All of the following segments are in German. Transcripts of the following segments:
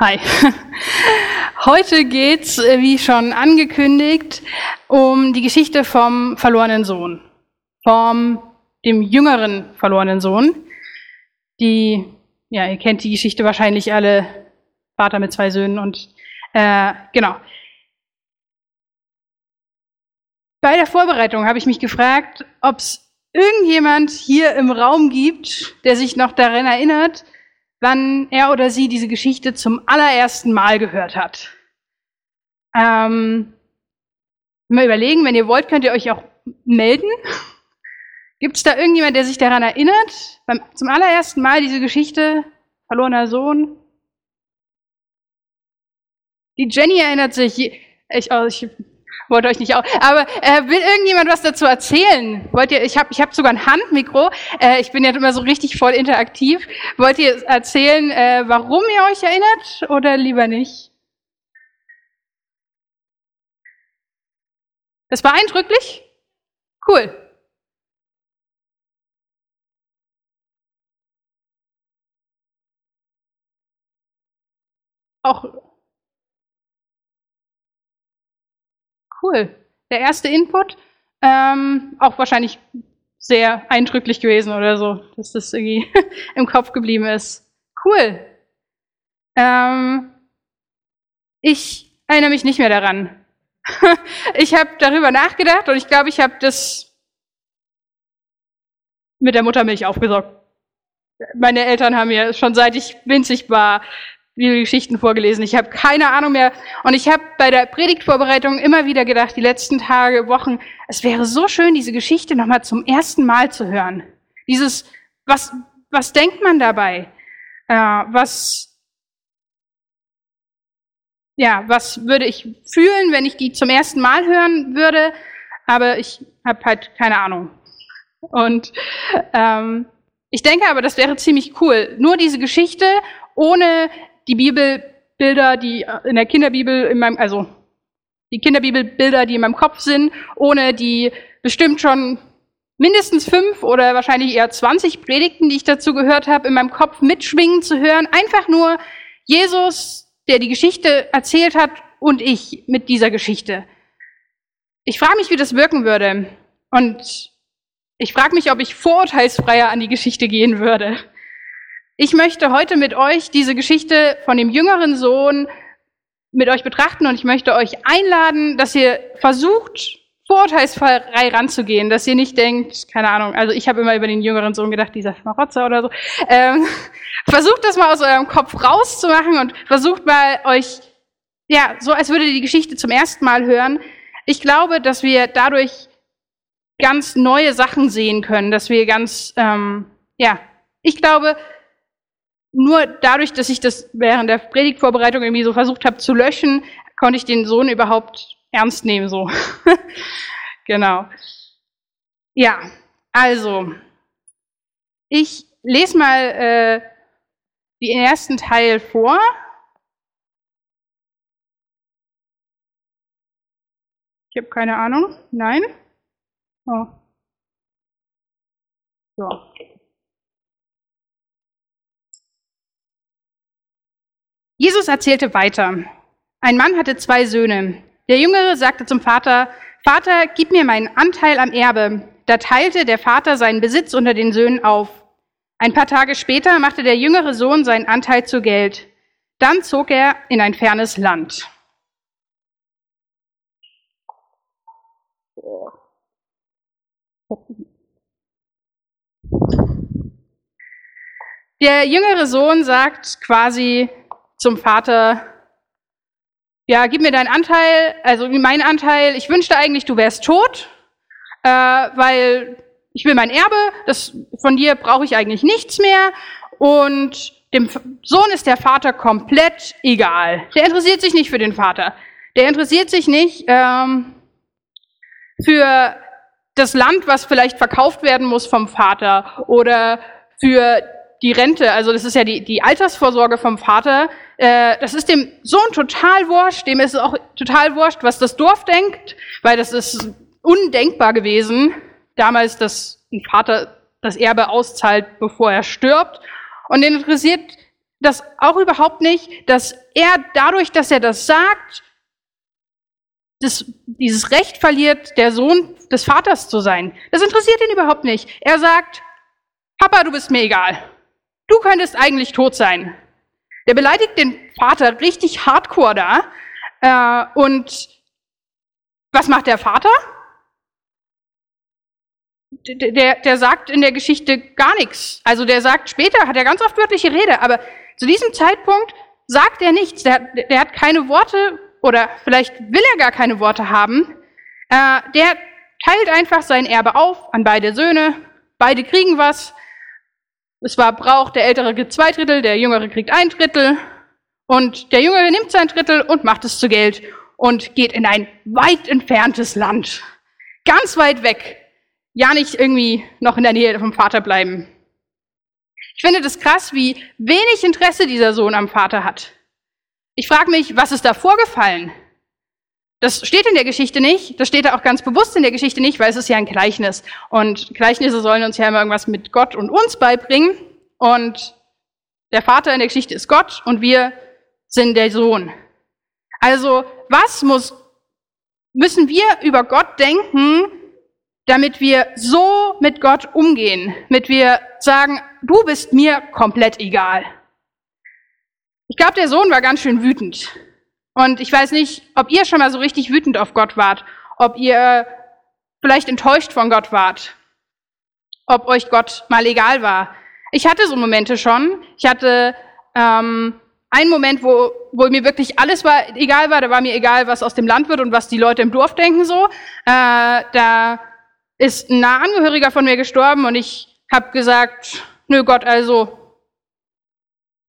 Hi. Heute geht's, äh, wie schon angekündigt, um die Geschichte vom verlorenen Sohn, vom dem jüngeren verlorenen Sohn. Die, ja, ihr kennt die Geschichte wahrscheinlich alle, Vater mit zwei Söhnen und äh, genau. Bei der Vorbereitung habe ich mich gefragt, ob es irgendjemand hier im Raum gibt, der sich noch daran erinnert, wann er oder sie diese Geschichte zum allerersten Mal gehört hat. Ähm, mal überlegen, wenn ihr wollt, könnt ihr euch auch melden. Gibt es da irgendjemand, der sich daran erinnert? Beim, zum allerersten Mal diese Geschichte, verlorener Sohn? Die Jenny erinnert sich. Ich, ich wollte euch nicht auch. Aber äh, will irgendjemand was dazu erzählen? Wollt ihr? Ich habe ich hab sogar ein Handmikro. Äh, ich bin ja immer so richtig voll interaktiv. Wollt ihr erzählen, äh, warum ihr euch erinnert oder lieber nicht? Das war eindrücklich? Cool. Auch Cool. Der erste Input, ähm, auch wahrscheinlich sehr eindrücklich gewesen oder so, dass das irgendwie im Kopf geblieben ist. Cool. Ähm, ich erinnere mich nicht mehr daran. ich habe darüber nachgedacht und ich glaube, ich habe das mit der Muttermilch aufgesorgt. Meine Eltern haben mir schon seit ich winzig war Geschichten vorgelesen. Ich habe keine Ahnung mehr. Und ich habe bei der Predigtvorbereitung immer wieder gedacht, die letzten Tage, Wochen, es wäre so schön, diese Geschichte nochmal zum ersten Mal zu hören. Dieses, was, was denkt man dabei? Äh, was, ja, was würde ich fühlen, wenn ich die zum ersten Mal hören würde? Aber ich habe halt keine Ahnung. Und ähm, ich denke aber, das wäre ziemlich cool. Nur diese Geschichte ohne die Bibelbilder, die in der Kinderbibel, in meinem, also die Kinderbibelbilder, die in meinem Kopf sind, ohne die bestimmt schon mindestens fünf oder wahrscheinlich eher 20 Predigten, die ich dazu gehört habe, in meinem Kopf mitschwingen zu hören. Einfach nur Jesus, der die Geschichte erzählt hat und ich mit dieser Geschichte. Ich frage mich, wie das wirken würde. Und ich frage mich, ob ich vorurteilsfreier an die Geschichte gehen würde. Ich möchte heute mit euch diese Geschichte von dem jüngeren Sohn mit euch betrachten und ich möchte euch einladen, dass ihr versucht, vorurteilsfrei ranzugehen, dass ihr nicht denkt, keine Ahnung, also ich habe immer über den jüngeren Sohn gedacht, dieser Schmarotzer oder so. Ähm, versucht das mal aus eurem Kopf rauszumachen und versucht mal euch, ja, so als würdet ihr die Geschichte zum ersten Mal hören. Ich glaube, dass wir dadurch ganz neue Sachen sehen können, dass wir ganz, ähm, ja, ich glaube, nur dadurch, dass ich das während der Predigtvorbereitung irgendwie so versucht habe zu löschen, konnte ich den Sohn überhaupt ernst nehmen, so. genau. Ja, also, ich lese mal äh, den ersten Teil vor. Ich habe keine Ahnung. Nein? Oh. So. Jesus erzählte weiter. Ein Mann hatte zwei Söhne. Der Jüngere sagte zum Vater, Vater, gib mir meinen Anteil am Erbe. Da teilte der Vater seinen Besitz unter den Söhnen auf. Ein paar Tage später machte der jüngere Sohn seinen Anteil zu Geld. Dann zog er in ein fernes Land. Der jüngere Sohn sagt quasi, zum Vater, ja, gib mir deinen Anteil, also meinen Anteil. Ich wünschte eigentlich, du wärst tot, äh, weil ich will mein Erbe, das, von dir brauche ich eigentlich nichts mehr. Und dem Sohn ist der Vater komplett egal. Der interessiert sich nicht für den Vater. Der interessiert sich nicht ähm, für das Land, was vielleicht verkauft werden muss vom Vater oder für die Rente, also das ist ja die, die Altersvorsorge vom Vater, äh, das ist dem Sohn total wurscht, dem ist es auch total wurscht, was das Dorf denkt, weil das ist undenkbar gewesen, damals, dass ein Vater das Erbe auszahlt, bevor er stirbt. Und den interessiert das auch überhaupt nicht, dass er dadurch, dass er das sagt, das, dieses Recht verliert, der Sohn des Vaters zu sein. Das interessiert ihn überhaupt nicht. Er sagt, Papa, du bist mir egal. Du könntest eigentlich tot sein. Der beleidigt den Vater richtig hardcore da. Äh, und was macht der Vater? Der, der sagt in der Geschichte gar nichts. Also der sagt später, hat er ganz oft wörtliche Rede, aber zu diesem Zeitpunkt sagt er nichts. Der, der hat keine Worte oder vielleicht will er gar keine Worte haben. Äh, der teilt einfach sein Erbe auf an beide Söhne. Beide kriegen was. Es war Brauch, der Ältere kriegt zwei Drittel, der Jüngere kriegt ein Drittel. Und der Jüngere nimmt sein Drittel und macht es zu Geld und geht in ein weit entferntes Land. Ganz weit weg. Ja, nicht irgendwie noch in der Nähe vom Vater bleiben. Ich finde das krass, wie wenig Interesse dieser Sohn am Vater hat. Ich frage mich, was ist da vorgefallen? Das steht in der Geschichte nicht, das steht auch ganz bewusst in der Geschichte nicht, weil es ist ja ein Gleichnis. Und Gleichnisse sollen uns ja immer irgendwas mit Gott und uns beibringen. Und der Vater in der Geschichte ist Gott und wir sind der Sohn. Also, was muss, müssen wir über Gott denken, damit wir so mit Gott umgehen, damit wir sagen, du bist mir komplett egal. Ich glaube, der Sohn war ganz schön wütend. Und ich weiß nicht, ob ihr schon mal so richtig wütend auf Gott wart, ob ihr vielleicht enttäuscht von Gott wart, ob euch Gott mal egal war. Ich hatte so Momente schon. Ich hatte ähm, einen Moment, wo, wo mir wirklich alles war, egal war. Da war mir egal, was aus dem Land wird und was die Leute im Dorf denken so. Äh, da ist ein Nahangehöriger von mir gestorben und ich habe gesagt, nö Gott, also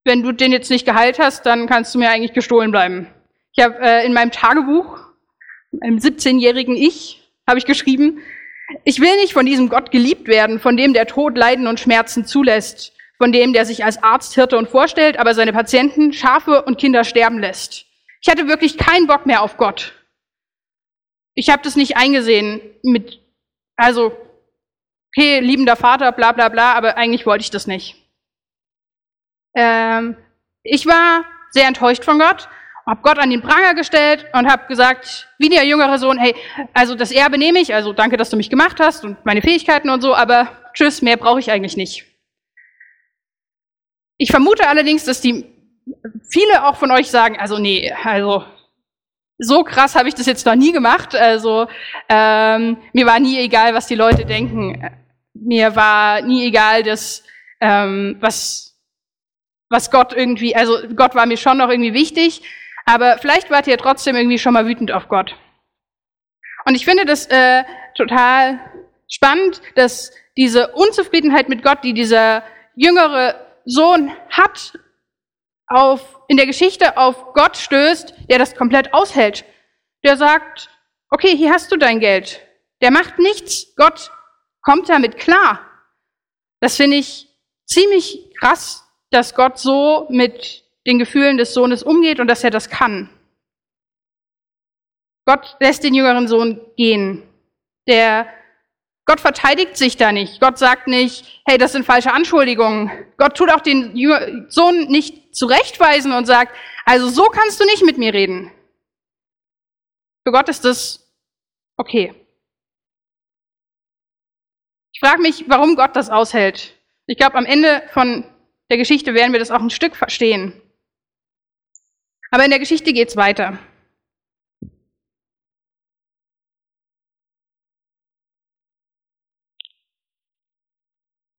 wenn du den jetzt nicht geheilt hast, dann kannst du mir eigentlich gestohlen bleiben. Ich habe äh, in meinem Tagebuch, im 17-jährigen Ich, habe ich geschrieben, ich will nicht von diesem Gott geliebt werden, von dem der Tod Leiden und Schmerzen zulässt, von dem der sich als Arzt, Hirte und vorstellt, aber seine Patienten, Schafe und Kinder sterben lässt. Ich hatte wirklich keinen Bock mehr auf Gott. Ich habe das nicht eingesehen mit, also, okay, liebender Vater, bla bla bla, aber eigentlich wollte ich das nicht. Ähm, ich war sehr enttäuscht von Gott, habe Gott an den Pranger gestellt und habe gesagt, wie der jüngere Sohn, hey, also das Erbe nehme ich, also danke, dass du mich gemacht hast und meine Fähigkeiten und so, aber tschüss, mehr brauche ich eigentlich nicht. Ich vermute allerdings, dass die viele auch von euch sagen, also nee, also so krass habe ich das jetzt noch nie gemacht. Also ähm, mir war nie egal, was die Leute denken. Mir war nie egal, dass ähm, was was Gott irgendwie, also Gott war mir schon noch irgendwie wichtig, aber vielleicht wart ihr trotzdem irgendwie schon mal wütend auf Gott. Und ich finde das äh, total spannend, dass diese Unzufriedenheit mit Gott, die dieser jüngere Sohn hat, auf, in der Geschichte auf Gott stößt, der das komplett aushält. Der sagt, okay, hier hast du dein Geld. Der macht nichts. Gott kommt damit klar. Das finde ich ziemlich krass, dass Gott so mit den Gefühlen des Sohnes umgeht und dass er das kann. Gott lässt den jüngeren Sohn gehen. Der Gott verteidigt sich da nicht. Gott sagt nicht, hey, das sind falsche Anschuldigungen. Gott tut auch den Sohn nicht zurechtweisen und sagt, also so kannst du nicht mit mir reden. Für Gott ist das okay. Ich frage mich, warum Gott das aushält. Ich glaube, am Ende von der Geschichte werden wir das auch ein Stück verstehen. Aber in der Geschichte geht es weiter.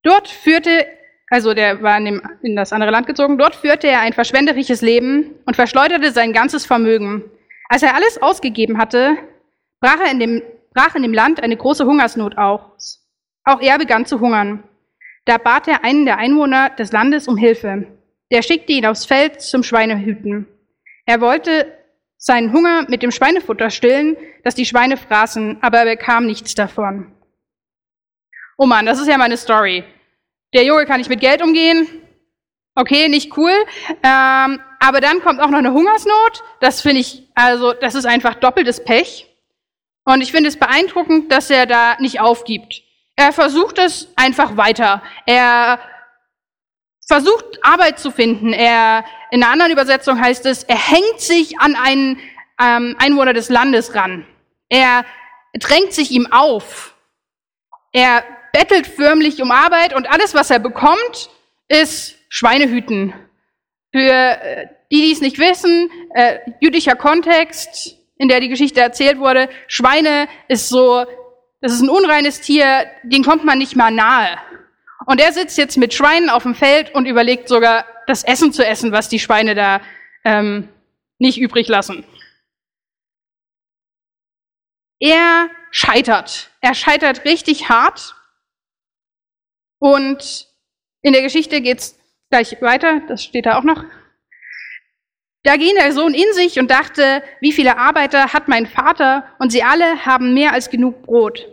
Dort führte, also der war in, dem, in, das andere Land gezogen, dort führte er ein verschwenderisches Leben und verschleuderte sein ganzes Vermögen. Als er alles ausgegeben hatte, brach, in dem, brach in dem Land eine große Hungersnot aus. Auch er begann zu hungern. Da bat er einen der Einwohner des Landes um Hilfe. Der schickte ihn aufs Feld zum Schweinehüten. Er wollte seinen Hunger mit dem Schweinefutter stillen, das die Schweine fraßen, aber er bekam nichts davon. Oh Mann, das ist ja meine Story. Der Junge kann nicht mit Geld umgehen. Okay, nicht cool. Ähm, aber dann kommt auch noch eine Hungersnot. Das finde ich, also, das ist einfach doppeltes Pech. Und ich finde es beeindruckend, dass er da nicht aufgibt. Er versucht es einfach weiter. Er versucht Arbeit zu finden. Er, in einer anderen Übersetzung heißt es, er hängt sich an einen ähm, Einwohner des Landes ran. Er drängt sich ihm auf. Er bettelt förmlich um Arbeit und alles, was er bekommt, ist Schweinehüten. Für äh, die, die es nicht wissen, äh, jüdischer Kontext, in der die Geschichte erzählt wurde, Schweine ist so, das ist ein unreines Tier, den kommt man nicht mal nahe. Und er sitzt jetzt mit Schweinen auf dem Feld und überlegt sogar, das Essen zu essen, was die Schweine da ähm, nicht übrig lassen. Er scheitert. Er scheitert richtig hart. Und in der Geschichte geht's gleich weiter, das steht da auch noch. Da ging der Sohn in sich und dachte, wie viele Arbeiter hat mein Vater und sie alle haben mehr als genug Brot.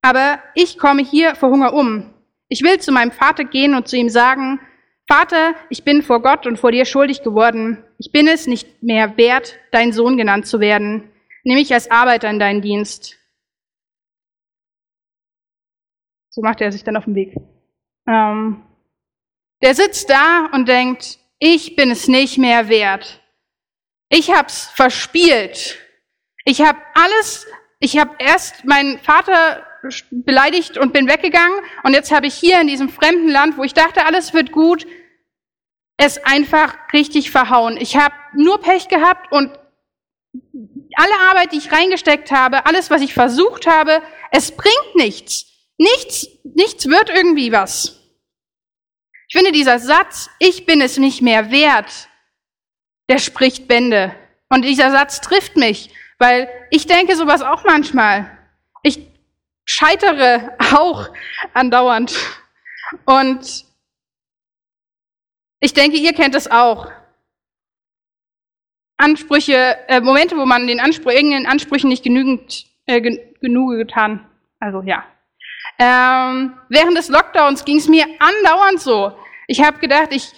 Aber ich komme hier vor Hunger um. Ich will zu meinem Vater gehen und zu ihm sagen, Vater, ich bin vor Gott und vor dir schuldig geworden. Ich bin es nicht mehr wert, dein Sohn genannt zu werden. Nimm mich als Arbeiter in deinen Dienst. So macht er sich dann auf den Weg. Ähm, der sitzt da und denkt, ich bin es nicht mehr wert. Ich hab's verspielt. Ich habe alles, ich habe erst meinen Vater beleidigt und bin weggegangen und jetzt habe ich hier in diesem fremden Land, wo ich dachte, alles wird gut, es einfach richtig verhauen. Ich habe nur Pech gehabt und alle Arbeit, die ich reingesteckt habe, alles, was ich versucht habe, es bringt nichts. Nichts, nichts wird irgendwie was. Ich finde dieser Satz, ich bin es nicht mehr wert, der spricht Bände. Und dieser Satz trifft mich, weil ich denke sowas auch manchmal. Scheitere auch andauernd. Und ich denke, ihr kennt es auch. Ansprüche, äh, Momente, wo man den Anspruch, irgendeinen Ansprüchen nicht genügend, äh, genug getan. Also ja. Ähm, während des Lockdowns ging es mir andauernd so. Ich habe gedacht, ich,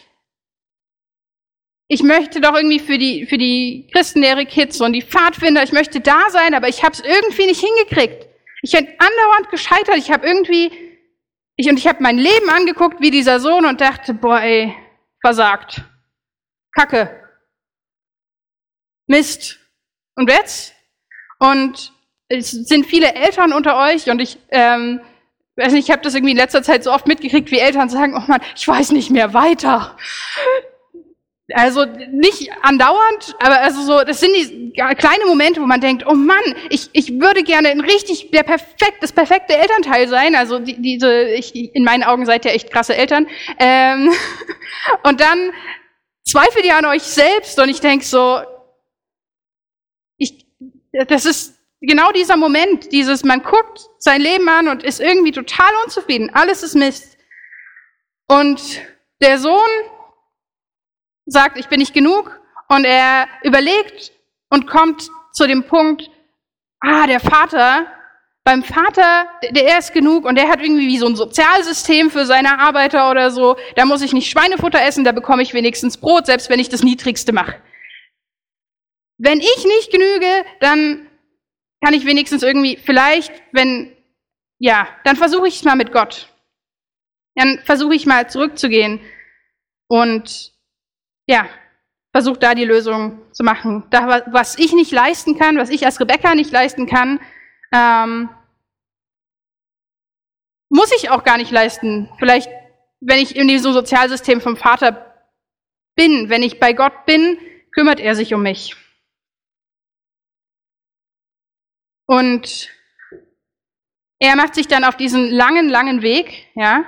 ich möchte doch irgendwie für die, für die Christenlehre Kids und die Pfadfinder, ich möchte da sein, aber ich habe es irgendwie nicht hingekriegt. Ich bin andauernd gescheitert. Ich habe irgendwie, ich, und ich habe mein Leben angeguckt wie dieser Sohn und dachte, boah, ey, versagt. Kacke. Mist. Und jetzt? Und es sind viele Eltern unter euch und ich, ähm, weiß nicht, ich habe das irgendwie in letzter Zeit so oft mitgekriegt, wie Eltern sagen, oh Mann, ich weiß nicht mehr weiter. Also nicht andauernd, aber also so, das sind die kleine Momente, wo man denkt, oh Mann, ich, ich würde gerne ein richtig der perfekt, das perfekte Elternteil sein. Also die, diese, ich, in meinen Augen seid ihr echt krasse Eltern. Ähm, und dann zweifelt ihr an euch selbst und ich denke so, ich, das ist genau dieser Moment, dieses, man guckt sein Leben an und ist irgendwie total unzufrieden. Alles ist Mist. Und der Sohn sagt, ich bin nicht genug. Und er überlegt und kommt zu dem Punkt, ah, der Vater, beim Vater, der ist genug und der hat irgendwie wie so ein Sozialsystem für seine Arbeiter oder so. Da muss ich nicht Schweinefutter essen, da bekomme ich wenigstens Brot, selbst wenn ich das Niedrigste mache. Wenn ich nicht genüge, dann kann ich wenigstens irgendwie, vielleicht, wenn, ja, dann versuche ich es mal mit Gott. Dann versuche ich mal zurückzugehen und ja, versucht da die Lösung zu machen. Da, was ich nicht leisten kann, was ich als Rebecca nicht leisten kann, ähm, muss ich auch gar nicht leisten. Vielleicht, wenn ich in diesem Sozialsystem vom Vater bin, wenn ich bei Gott bin, kümmert er sich um mich. Und er macht sich dann auf diesen langen, langen Weg, ja.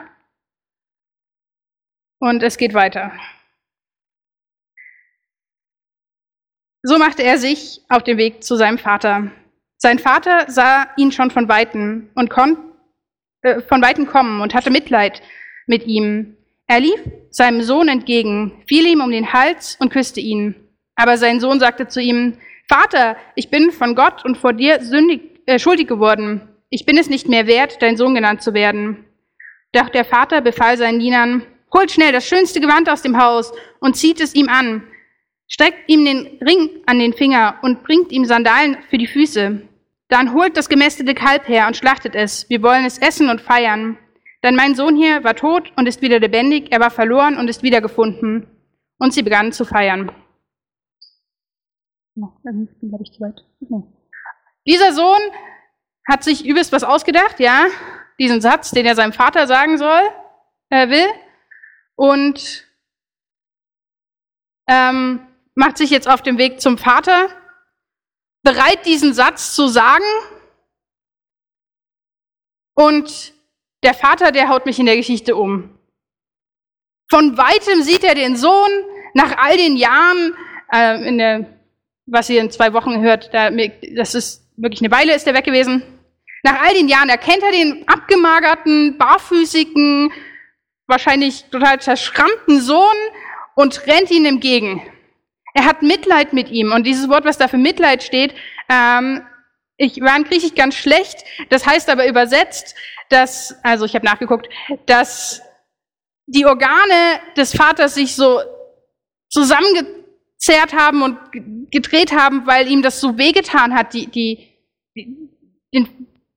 Und es geht weiter. So machte er sich auf den Weg zu seinem Vater. Sein Vater sah ihn schon von weitem und kon, äh, von weitem kommen und hatte Mitleid mit ihm. Er lief seinem Sohn entgegen, fiel ihm um den Hals und küsste ihn. Aber sein Sohn sagte zu ihm, Vater, ich bin von Gott und vor dir sündig, äh, schuldig geworden. Ich bin es nicht mehr wert, dein Sohn genannt zu werden. Doch der Vater befahl seinen Dienern, holt schnell das schönste Gewand aus dem Haus und zieht es ihm an streckt ihm den Ring an den Finger und bringt ihm Sandalen für die Füße. Dann holt das gemästete Kalb her und schlachtet es. Wir wollen es essen und feiern. denn mein Sohn hier war tot und ist wieder lebendig, er war verloren und ist wiedergefunden. Und sie begannen zu feiern. Dieser Sohn hat sich übelst was ausgedacht, ja, diesen Satz, den er seinem Vater sagen soll, äh, will, und ähm, macht sich jetzt auf dem Weg zum Vater, bereit diesen Satz zu sagen, und der Vater, der haut mich in der Geschichte um. Von weitem sieht er den Sohn nach all den Jahren, äh, in der, was ihr in zwei Wochen hört, da, das ist wirklich eine Weile ist er weg gewesen. Nach all den Jahren erkennt er den abgemagerten, barfüßigen, wahrscheinlich total zerschrammten Sohn und rennt ihm entgegen. Er hat Mitleid mit ihm. Und dieses Wort, was da für Mitleid steht, ähm, ich war in Griechisch ganz schlecht. Das heißt aber übersetzt, dass, also ich habe nachgeguckt, dass die Organe des Vaters sich so zusammengezerrt haben und gedreht haben, weil ihm das so wehgetan hat, die, die, den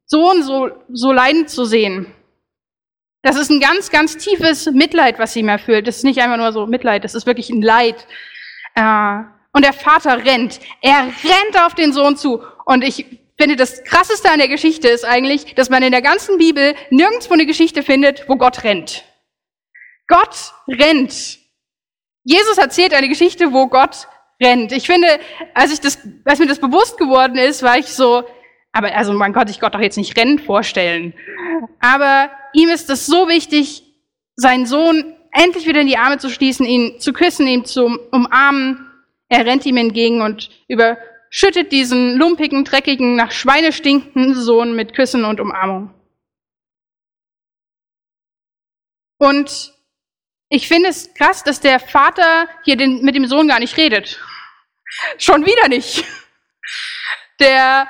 Sohn so, so leidend zu sehen. Das ist ein ganz, ganz tiefes Mitleid, was ihm erfüllt. Das ist nicht einfach nur so Mitleid, das ist wirklich ein Leid. Und der Vater rennt. Er rennt auf den Sohn zu. Und ich finde, das Krasseste an der Geschichte ist eigentlich, dass man in der ganzen Bibel nirgendwo eine Geschichte findet, wo Gott rennt. Gott rennt. Jesus erzählt eine Geschichte, wo Gott rennt. Ich finde, als ich das, als mir das bewusst geworden ist, war ich so, aber also man konnte sich Gott doch jetzt nicht rennen vorstellen. Aber ihm ist es so wichtig, seinen Sohn endlich wieder in die Arme zu schließen, ihn zu küssen, ihn zu umarmen. Er rennt ihm entgegen und überschüttet diesen lumpigen, dreckigen, nach Schweine stinkenden Sohn mit Küssen und Umarmung. Und ich finde es krass, dass der Vater hier den, mit dem Sohn gar nicht redet. Schon wieder nicht. Der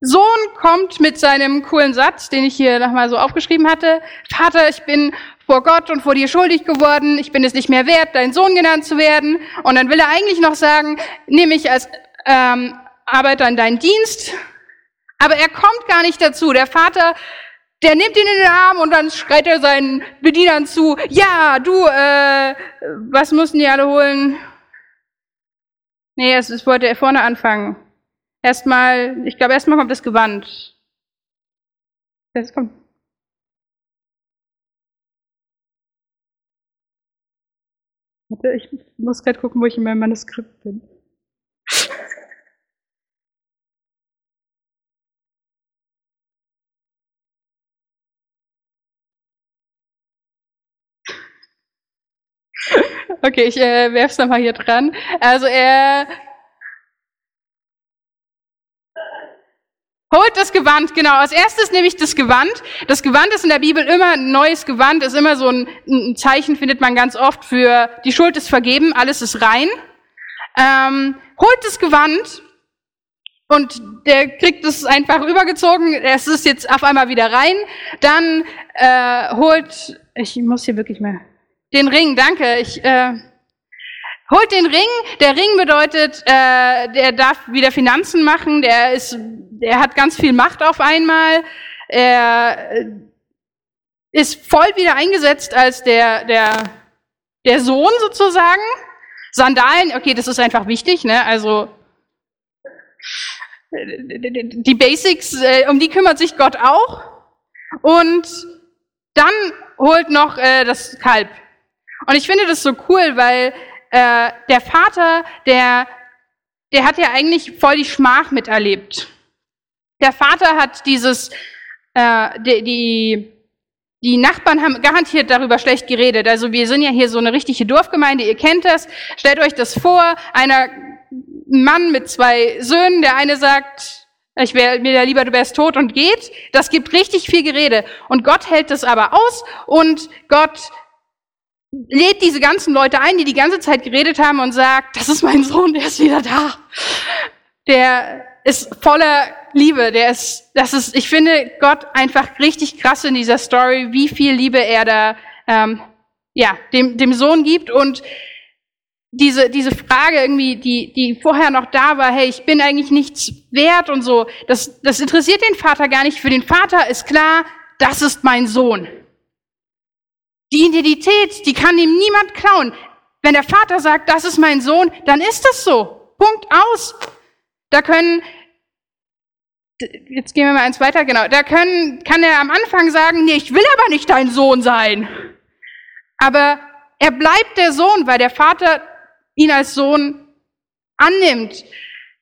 Sohn kommt mit seinem coolen Satz, den ich hier nochmal so aufgeschrieben hatte. Vater, ich bin vor Gott und vor dir schuldig geworden. Ich bin es nicht mehr wert, dein Sohn genannt zu werden. Und dann will er eigentlich noch sagen, nehme ich als ähm, Arbeiter in deinen Dienst. Aber er kommt gar nicht dazu. Der Vater, der nimmt ihn in den Arm und dann schreit er seinen Bedienern zu, ja, du, äh, was müssen die alle holen? Nee, es, es wollte er vorne anfangen. Erstmal, ich glaube, erstmal kommt das Gewand. Das kommt. Warte, ich muss gerade gucken, wo ich in meinem Manuskript bin. Okay, ich äh, werf's nochmal hier dran. Also er Holt das Gewand, genau. Als erstes nehme ich das Gewand. Das Gewand ist in der Bibel immer ein neues Gewand, ist immer so ein, ein Zeichen, findet man ganz oft für die Schuld ist vergeben, alles ist rein. Ähm, holt das Gewand und der kriegt es einfach rübergezogen, es ist jetzt auf einmal wieder rein. Dann äh, holt, ich muss hier wirklich mehr, den Ring, danke. Ich äh, Holt den Ring. Der Ring bedeutet, äh, der darf wieder Finanzen machen. Der ist, der hat ganz viel Macht auf einmal. Er äh, ist voll wieder eingesetzt als der der der Sohn sozusagen. Sandalen, okay, das ist einfach wichtig, ne? Also die Basics, äh, um die kümmert sich Gott auch. Und dann holt noch äh, das Kalb. Und ich finde das so cool, weil äh, der Vater, der, der hat ja eigentlich voll die Schmach miterlebt. Der Vater hat dieses, äh, die, die, die Nachbarn haben garantiert darüber schlecht geredet. Also wir sind ja hier so eine richtige Dorfgemeinde, ihr kennt das. Stellt euch das vor, einer Mann mit zwei Söhnen, der eine sagt, ich wäre mir lieber, du wärst tot und geht. Das gibt richtig viel Gerede. Und Gott hält das aber aus und Gott lädt diese ganzen Leute ein, die die ganze Zeit geredet haben und sagt, das ist mein Sohn, der ist wieder da. Der ist voller Liebe, der ist, das ist, ich finde Gott einfach richtig krass in dieser Story, wie viel Liebe er da, ähm, ja, dem, dem Sohn gibt und diese, diese Frage irgendwie, die, die vorher noch da war, hey, ich bin eigentlich nichts wert und so, das, das interessiert den Vater gar nicht. Für den Vater ist klar, das ist mein Sohn. Die Identität, die kann ihm niemand klauen. Wenn der Vater sagt, das ist mein Sohn, dann ist es so. Punkt aus. Da können, jetzt gehen wir mal eins weiter, genau, da können, kann er am Anfang sagen, nee, ich will aber nicht dein Sohn sein. Aber er bleibt der Sohn, weil der Vater ihn als Sohn annimmt.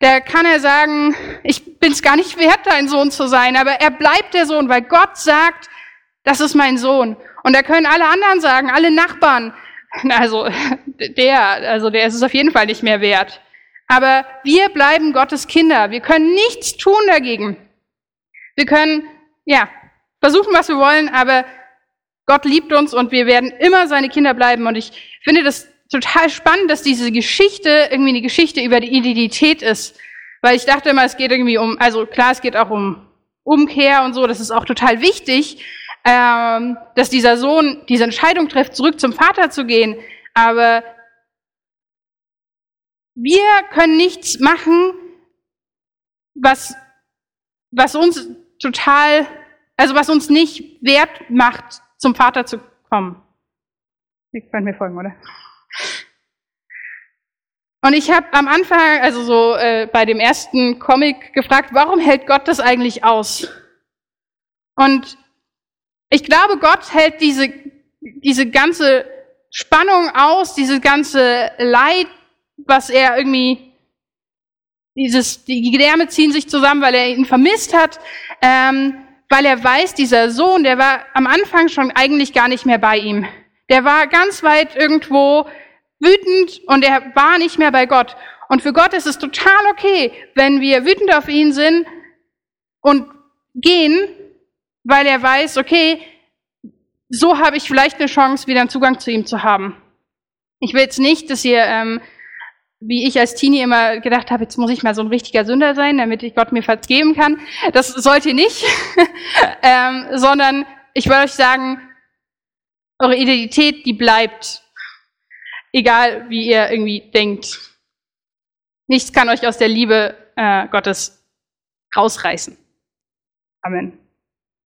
Da kann er sagen, ich bin es gar nicht wert, dein Sohn zu sein, aber er bleibt der Sohn, weil Gott sagt, das ist mein Sohn. Und da können alle anderen sagen, alle Nachbarn, also der, also der ist es auf jeden Fall nicht mehr wert. Aber wir bleiben Gottes Kinder. Wir können nichts tun dagegen. Wir können, ja, versuchen, was wir wollen, aber Gott liebt uns und wir werden immer seine Kinder bleiben. Und ich finde das total spannend, dass diese Geschichte irgendwie eine Geschichte über die Identität ist. Weil ich dachte immer, es geht irgendwie um, also klar, es geht auch um Umkehr und so, das ist auch total wichtig, ähm, dass dieser Sohn diese Entscheidung trifft, zurück zum Vater zu gehen. Aber wir können nichts machen, was, was uns total, also was uns nicht wert macht, zum Vater zu kommen. Sie können mir folgen, oder? Und ich habe am Anfang, also so äh, bei dem ersten Comic gefragt, warum hält Gott das eigentlich aus? Und ich glaube, Gott hält diese, diese ganze Spannung aus, diese ganze Leid, was er irgendwie, dieses, die Gedärme ziehen sich zusammen, weil er ihn vermisst hat, ähm, weil er weiß, dieser Sohn, der war am Anfang schon eigentlich gar nicht mehr bei ihm. Der war ganz weit irgendwo wütend und er war nicht mehr bei Gott. Und für Gott ist es total okay, wenn wir wütend auf ihn sind und gehen, weil er weiß, okay, so habe ich vielleicht eine Chance, wieder einen Zugang zu ihm zu haben. Ich will jetzt nicht, dass ihr, ähm, wie ich als Teenie immer gedacht habe, jetzt muss ich mal so ein richtiger Sünder sein, damit ich Gott mir vergeben kann. Das sollt ihr nicht, ähm, sondern ich will euch sagen, eure Identität, die bleibt egal wie ihr irgendwie denkt. Nichts kann euch aus der Liebe äh, Gottes rausreißen. Amen.